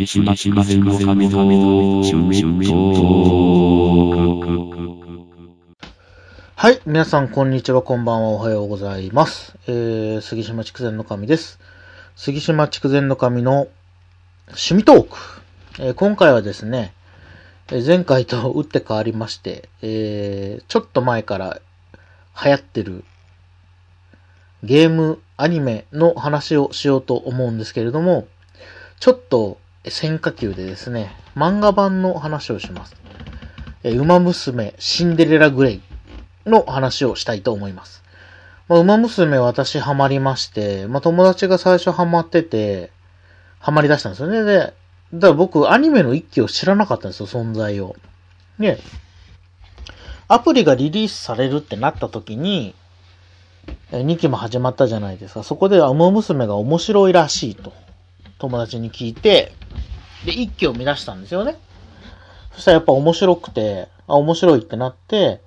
杉島筑前の神の中心はい。皆さん、こんにちは、こんばんは、おはようございます。えー、杉島筑前の神です。杉島筑前の神の趣味トーク。えー今回はですね、えー前回と打って変わりまして、えー、ちょっと前から流行ってるゲーム、アニメの話をしようと思うんですけれども、ちょっと変化球でですね、漫画版の話をします。えー、馬娘シンデレラグレイの話をしたいと思います。まあ、馬娘私ハマりまして、まあ、友達が最初ハマってて、ハマり出したんですよね。で、だから僕アニメの一期を知らなかったんですよ、存在を。で、アプリがリリースされるってなった時に、2期も始まったじゃないですか。そこで馬娘が面白いらしいと、友達に聞いて、で、一期を見出したんですよね。そしたらやっぱ面白くて、あ、面白いってなって、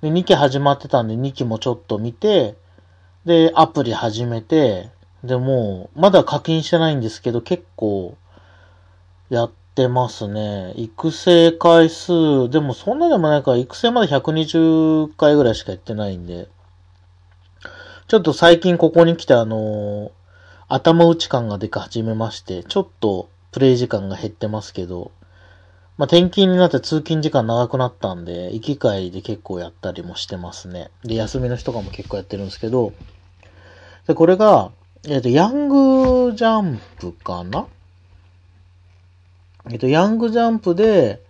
で、2期始まってたんで2期もちょっと見て、で、アプリ始めて、で、も、まだ課金してないんですけど、結構、やってますね。育成回数、でもそんなでもないから、育成まで120回ぐらいしかやってないんで、ちょっと最近ここに来てあの頭打ち感が出か始めまして、ちょっとプレイ時間が減ってますけど、まあ、転勤になって通勤時間長くなったんで、行き帰りで結構やったりもしてますね。で、休みの日とかも結構やってるんですけど、で、これが、えっ、と、ヤングジャンプかな？えっ、と、ヤングジャンプで、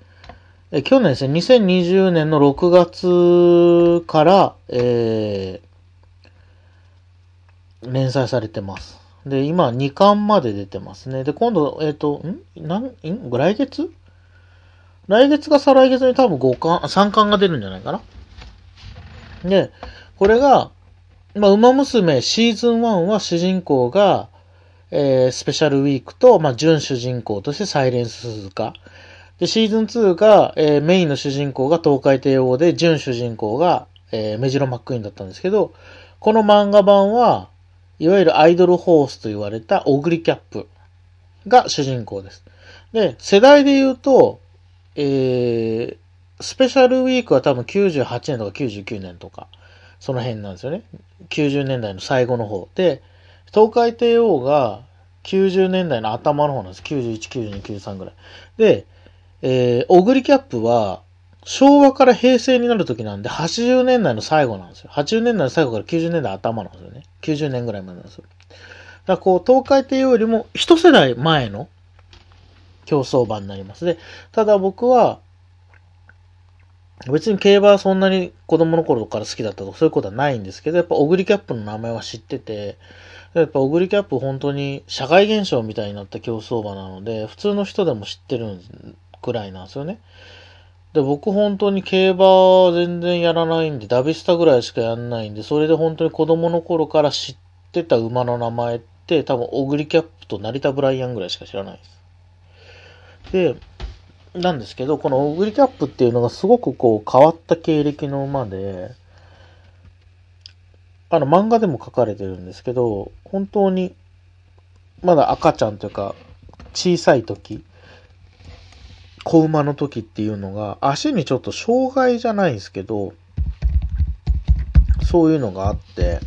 え去年ですね、2020年の6月から、えー、連載されてます。で、今2巻まで出てますね。で、今度、えっ、と、ん？なん、ん？来月？来月か再来月に多分5巻、3巻が出るんじゃないかな。で、これが、まあ、馬娘シーズン1は主人公が、えー、スペシャルウィークと、まあ、準主人公としてサイレンス鈴鹿。で、シーズン2が、えー、メインの主人公が東海帝王で、準主人公が、えー、メジロマックイーンだったんですけど、この漫画版は、いわゆるアイドルホースと言われたオグリキャップが主人公です。で、世代で言うと、えー、スペシャルウィークは多分98年とか99年とか、その辺なんですよね。90年代の最後の方。で、東海帝王が90年代の頭の方なんです。91、92、93ぐらい。で、えー、オグリキャップは、昭和から平成になる時なんで、80年代の最後なんですよ。80年代の最後から90年代頭なんですよね。90年ぐらいまでなんですよ。だからこう、東海帝王よりも一世代前の競争馬になります。で、ただ僕は、別に競馬はそんなに子供の頃から好きだったとかそういうことはないんですけど、やっぱオグリキャップの名前は知ってて、やっぱオグリキャップ本当に社会現象みたいになった競走馬なので、普通の人でも知ってるくらいなんですよね。で、僕本当に競馬全然やらないんで、ダビスタぐらいしかやんないんで、それで本当に子供の頃から知ってた馬の名前って多分オグリキャップと成田ブライアンぐらいしか知らないです。で、なんですけど、このオグリキャップっていうのがすごくこう変わった経歴の馬で、あの漫画でも書かれてるんですけど、本当にまだ赤ちゃんというか小さい時、子馬の時っていうのが足にちょっと障害じゃないんですけど、そういうのがあって、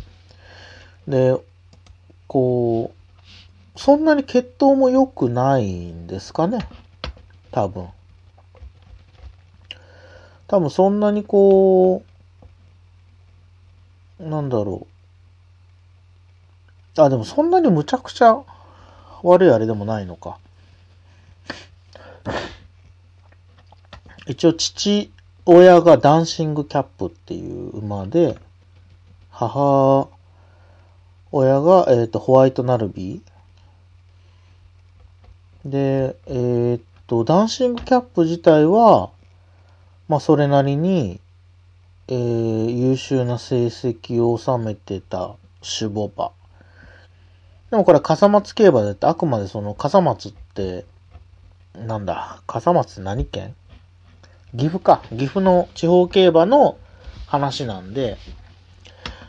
で、こう、そんなに血統も良くないんですかね。多分。多分そんなにこう、なんだろう。あ、でもそんなにむちゃくちゃ悪いあれでもないのか。一応父親がダンシングキャップっていう馬で、母親が、えっ、と、ホワイトナルビー。で、えっ、と、ダンシングキャップ自体は、まあ、それなりに、えー、優秀な成績を収めてた種母馬。でもこれ、笠松競馬だって、あくまでその、笠松って、なんだ、笠松って何県岐阜か。岐阜の地方競馬の話なんで、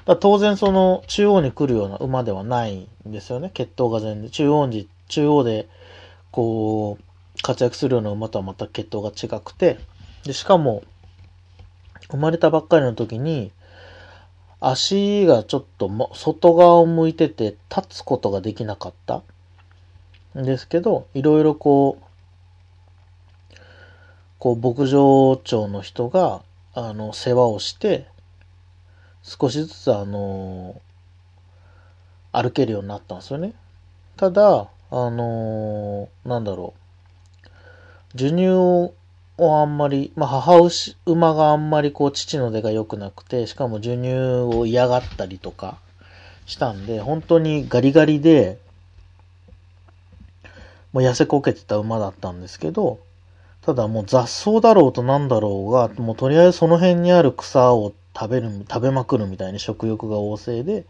だ当然その中央に来るような馬ではないんですよね。血統が全然。中央に、中央で、こう、活躍するような馬とはまた血統が違くて、で、しかも、生まれたばっかりの時に、足がちょっと外側を向いてて立つことができなかったんですけど、いろいろこう、こう牧場長の人が、あの、世話をして、少しずつあの、歩けるようになったんですよね。ただ、あのなんだろう。授乳をあんまり、まあ、母牛、馬があんまりこう父の出が良くなくて、しかも授乳を嫌がったりとかしたんで、本当にガリガリで、もう痩せこけてた馬だったんですけど、ただもう雑草だろうとなんだろうが、もうとりあえずその辺にある草を食べる、食べまくるみたいに食欲が旺盛で、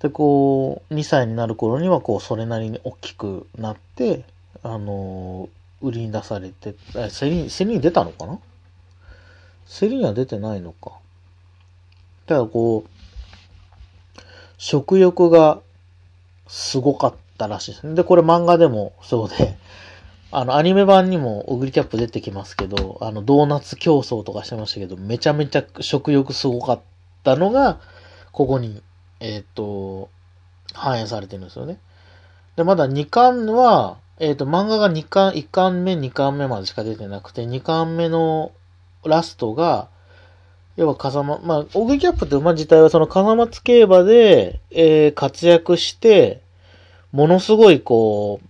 で、こう、2歳になる頃には、こう、それなりに大きくなって、あの売りに出されて、え、競り、競りに出たのかな？競りには出てないのか。ただこう、食欲がすごかったらしいですね。で、これ漫画でもそうで、あの、アニメ版にもオグリキャップ出てきますけど、あの、ドーナツ競争とかしてましたけど、めちゃめちゃ食欲すごかったのが、ここに、えっ、ー、と、反映されてるんですよね。で、まだ2巻は、えっ、ー、と、漫画が2巻、1巻目、2巻目までしか出てなくて、2巻目のラストが、要は風間、まあ、オグリキャップって馬自体はその風松競馬で、えー、活躍して、ものすごいこう、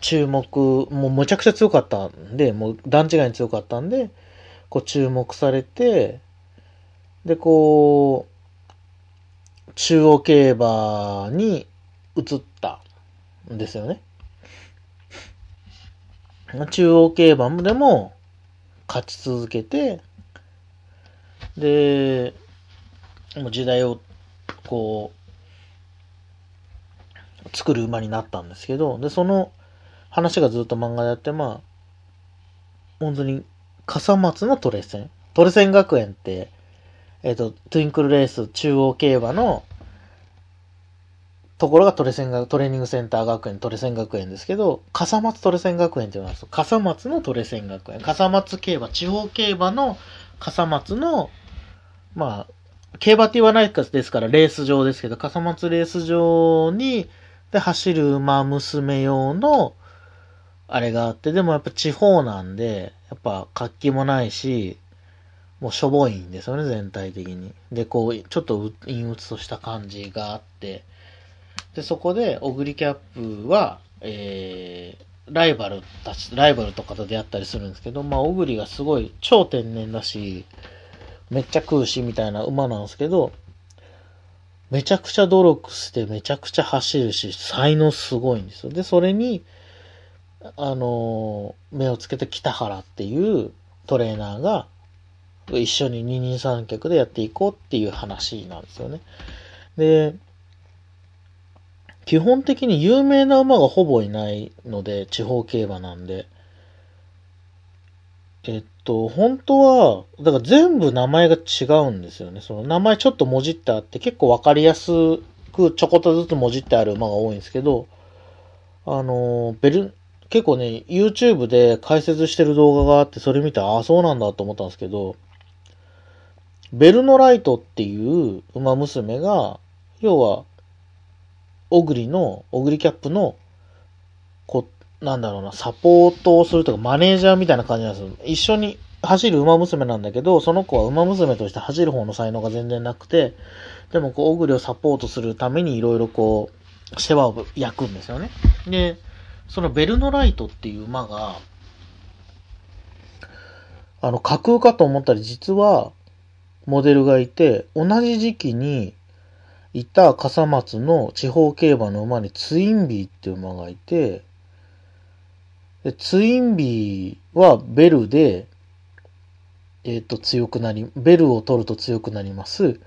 注目、もうむちゃくちゃ強かったんで、もう段違いに強かったんで、こう注目されて、で、こう、中央競馬に移ったんですよね。中央競馬でも勝ち続けて、で、もう時代をこう、作る馬になったんですけど、で、その話がずっと漫画でやって、まあ、本当に笠松のトレセン。トレセン学園って、えっ、ー、と、トゥインクルレース中央競馬のところがトレセンが、トレーニングセンター学園、トレセン学園ですけど、笠松トレセン学園って言います。笠松のトレセン学園。笠松競馬、地方競馬の笠松の、まあ、競馬って言わないですから、レース場ですけど、笠松レース場に、で、走る馬娘用の、あれがあって、でもやっぱ地方なんで、やっぱ活気もないし、もうしょぼいんですよね、全体的に。で、こう、ちょっと陰鬱とした感じがあって、で、そこで、オグリキャップは、えー、ライバルたち、ライバルとかと出会ったりするんですけど、まあ、オグリがすごい超天然だし、めっちゃ食うし、みたいな馬なんですけど、めちゃくちゃ努力してめちゃくちゃ走るし、才能すごいんですよ。で、それに、あの目をつけて北原っていうトレーナーが、一緒に二人三脚でやっていこうっていう話なんですよね。で、基本的に有名な馬がほぼいないので、地方競馬なんで。えっと、本当は、だから全部名前が違うんですよね。その名前ちょっともじってあって結構わかりやすくちょこっとずつもじってある馬が多いんですけど、あの、ベル、結構ね、YouTube で解説してる動画があって、それ見て、ああ、そうなんだと思ったんですけど、ベルノライトっていう馬娘が、要は、オグリの、オグリキャップの、こなんだろうな、サポートをするとか、マネージャーみたいな感じなんですよ。一緒に走る馬娘なんだけど、その子は馬娘として走る方の才能が全然なくて、でもこう、オグリをサポートするためにいろいろこう、世話を焼くんですよね。で、そのベルノライトっていう馬が、あの、架空かと思ったら実は、モデルがいて、同じ時期に、いた笠松の地方競馬の馬にツインビーっていう馬がいて、でツインビーはベルで、えっ、ー、と、強くなり、ベルを取ると強くなります。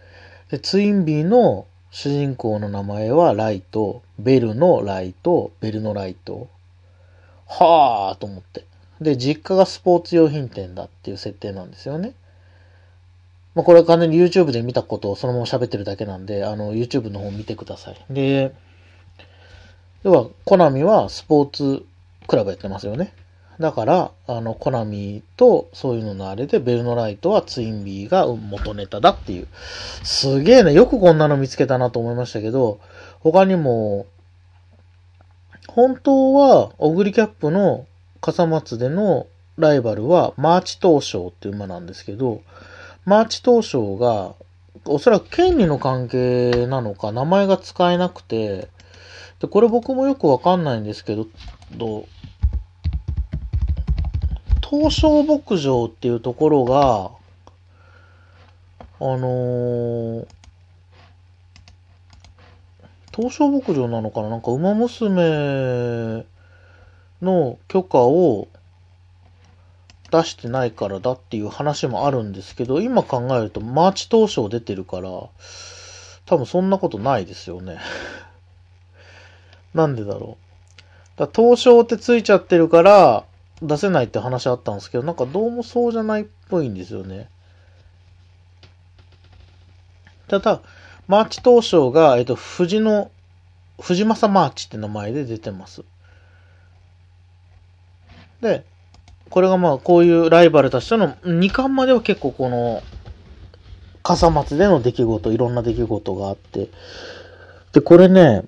で、ツインビーの主人公の名前はライト、ベルのライト、ベルのライト。はぁーと思って。で、実家がスポーツ用品店だっていう設定なんですよね。まあ、これは完全に YouTube で見たことをそのまま喋ってるだけなんで、あの、YouTube の方見てください。で、要は、コナミはスポーツクラブやってますよね。だから、あの、コナミとそういうののあれで、ベルノライトはツインビーが元ネタだっていう。すげえね、よくこんなの見つけたなと思いましたけど、他にも、本当は、オグリキャップの笠松でのライバルは、マーチトウショウっていう馬なんですけど、マーチ東証が、おそらく権利の関係なのか、名前が使えなくて、で、これ僕もよくわかんないんですけど、ど東証牧場っていうところが、あのー、東証牧場なのかな？なんか馬娘の許可を出してないからだっていう話もあるんですけど、今考えるとマーチ東証出てるから、多分そんなことないですよね。なんでだろう？だトウショウってついちゃってるから出せないって話あったんですけど、なんかどうもそうじゃないっぽいんですよね。ただ、マーチ東証が、えっと、フジの、フジマサマーチって名前で出てます。で、これがまあ、こういうライバルたちとの2巻までは結構この、笠松での出来事、いろんな出来事があって。で、これね、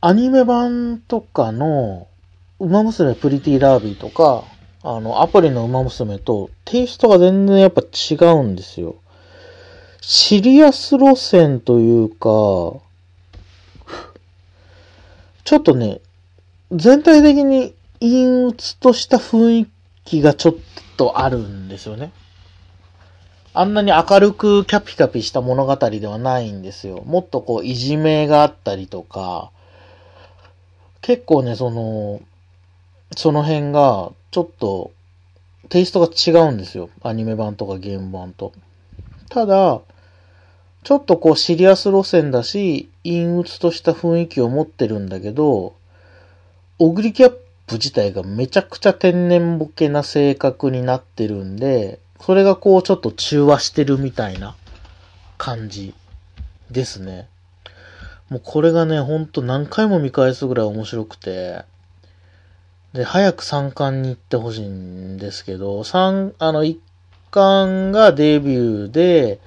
アニメ版とかの、馬娘プリティラービーとか、あの、アプリの馬娘とテイストが全然やっぱ違うんですよ。シリアス路線というか、ちょっとね、全体的に陰鬱とした雰囲気がちょっとあるんですよね。あんなに明るくキャピキャピした物語ではないんですよ。もっとこう、いじめがあったりとか、結構ね、その、その辺が、ちょっと、テイストが違うんですよ。アニメ版とかゲーム版と。ただ、ちょっとこうシリアス路線だし、陰鬱とした雰囲気を持ってるんだけど、オグリキャップ自体がめちゃくちゃ天然ボケな性格になってるんで、それがこうちょっと中和してるみたいな感じですね。もうこれがね、ほんと何回も見返すぐらい面白くて、で、早く3巻に行ってほしいんですけど、3、あの、1巻がデビューで、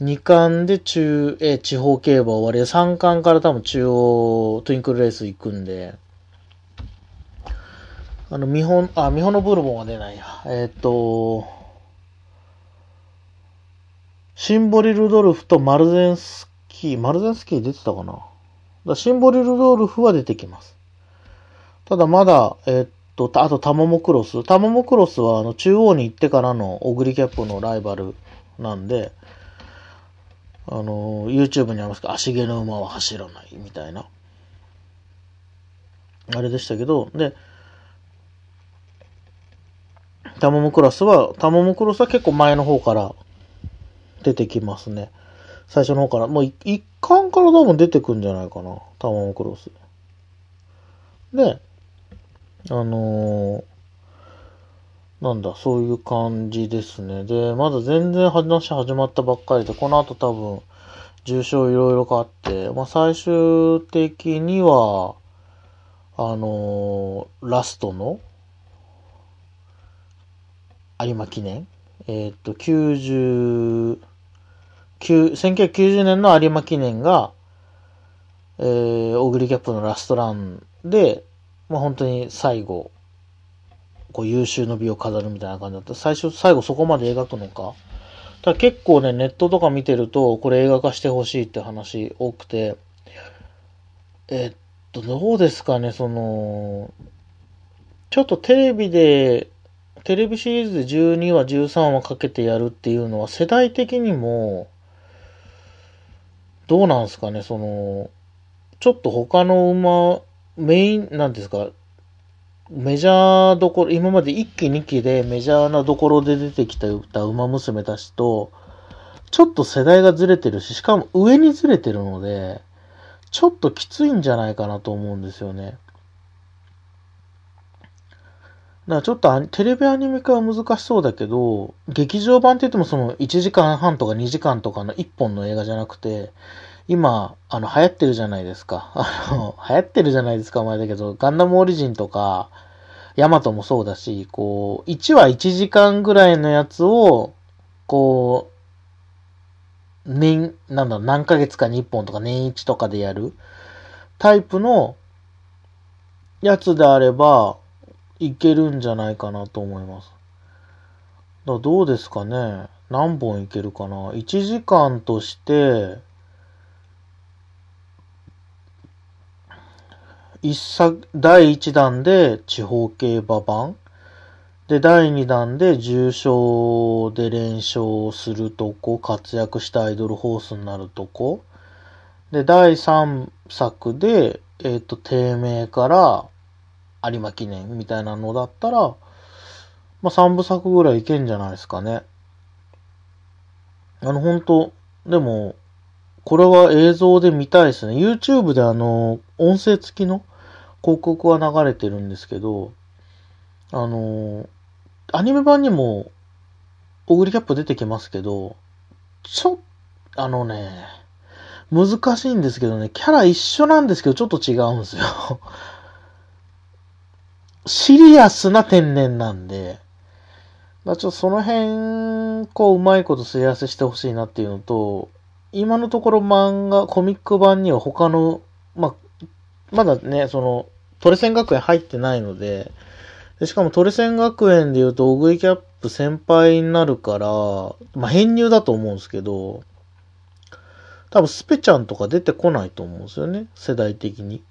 2巻で中、え、地方競馬終わりで、3巻から多分中央トゥインクルレース行くんで、あの、見本、あ、見本のブルボンは出ないや。えっ、と、シンボリ・ルドルフとマルゼンスキー、マルゼンスキー出てたかなだシンボリ・ルドルフは出てきます。ただまだ、えっと、あとタモモクロス。タモモクロスはあの中央に行ってからのオグリキャップのライバルなんで、あの、YouTube にありますけど、足毛の馬は走らないみたいな。あれでしたけど、で、タモモクロスは、タモモクロスは結構前の方から出てきますね。最初の方から。もう一巻から多分出てくんじゃないかな。タモモクロス。で、あのーなんだ、そういう感じですね。で、まだ全然話始まったばっかりで、この後多分、重症いろいろかあって、まあ最終的には、あのーラストの、有馬記念？えーっと、90、9 1990年の有馬記念が、えー、オグリキャップのラストランで、まあ本当に最後、こう優秀の美を飾るみたいな感じだった。最初、最後そこまで描くのか。ただ結構ね、ネットとか見てると、これ映画化してほしいって話多くて、えっと、どうですかね、その、ちょっとテレビで、テレビシリーズで12話、13話かけてやるっていうのは世代的にも、どうなんすかね、その、ちょっと他の馬、メイン、なんですか、メジャーどころ、今まで1期2期でメジャーなどころで出てきた歌馬娘たちと、ちょっと世代がずれてるし、しかも上にずれてるので、ちょっときついんじゃないかなと思うんですよね。だからちょっとテレビアニメ化は難しそうだけど、劇場版って言ってもその1時間半とか2時間とかの1本の映画じゃなくて、今、あの、流行ってるじゃないですか。あの、流行ってるじゃないですか、お前だけど、ガンダムオリジンとか、ヤマトもそうだし、こう、1話1時間ぐらいのやつを、こう、年、なんだろう、何ヶ月かに1本とか年1とかでやるタイプのやつであれば、いけるんじゃないかなと思います。だどうですかね何本いけるかな ?1 時間として、一作、第1弾で地方競馬版。で、第2弾で重賞で連勝するとこ、活躍したアイドルホースになるとこ。で、第3作で、えっ、ー、と、低迷から有馬記念みたいなのだったら、まあ、3部作ぐらいいけんじゃないですかね。あの、本当でも、これは映像で見たいですね。YouTube であの、音声付きの広告は流れてるんですけど、あの、アニメ版にも、オグリキャップ出てきますけど、ちょ、あのね、難しいんですけどね、キャラ一緒なんですけど、ちょっと違うんですよ。シリアスな天然なんで、ま、ちょっとその辺、こう、うまいことすり合わせしてほしいなっていうのと、今のところ漫画、コミック版には他の、まあ、まだね、その、トレセン学園入ってないので、でしかもトレセン学園で言うと、オグイキャップ先輩になるから、まあ、編入だと思うんですけど、多分スペちゃんとか出てこないと思うんですよね、世代的に。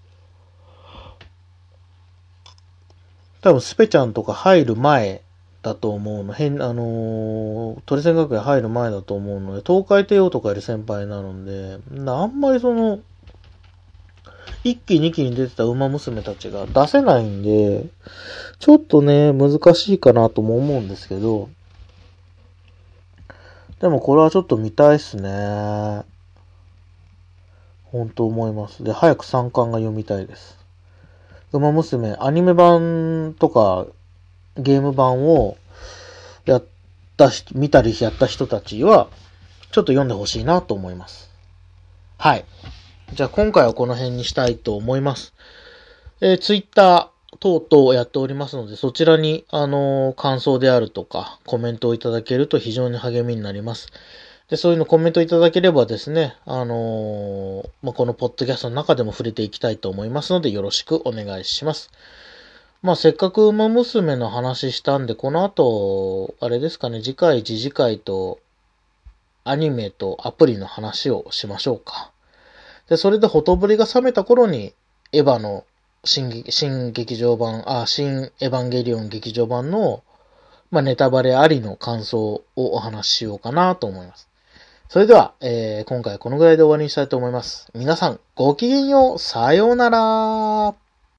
多分スペちゃんとか入る前だと思うの。変、あのー、トレセン学園入る前だと思うので、東海帝王とかより先輩になので、あんまりその、1期2期に出てた馬娘たちが出せないんで、ちょっとね、難しいかなとも思うんですけど、でもこれはちょっと見たいっすね。本当思います。で、早く3巻が読みたいです。馬娘、アニメ版とかゲーム版をやったし、見たりやった人たちは、ちょっと読んでほしいなと思います。はい。じゃあ今回はこの辺にしたいと思います。えー、ツイッター等々やっておりますので、そちらに、あのー、感想であるとか、コメントをいただけると非常に励みになります。で、そういうのコメントいただければですね、あのー、まあ、このポッドキャストの中でも触れていきたいと思いますので、よろしくお願いします。まあ、せっかく馬娘の話したんで、この後、あれですかね、次回、次次回と、アニメとアプリの話をしましょうか。で、それでほとぼりが冷めた頃に、エヴァの新新劇場版、あ、新エヴァンゲリオン劇場版の、まあ、ネタバレありの感想をお話ししようかなと思います。それでは、えー、今回このぐらいで終わりにしたいと思います。皆さん、ごきげんよう。さようなら。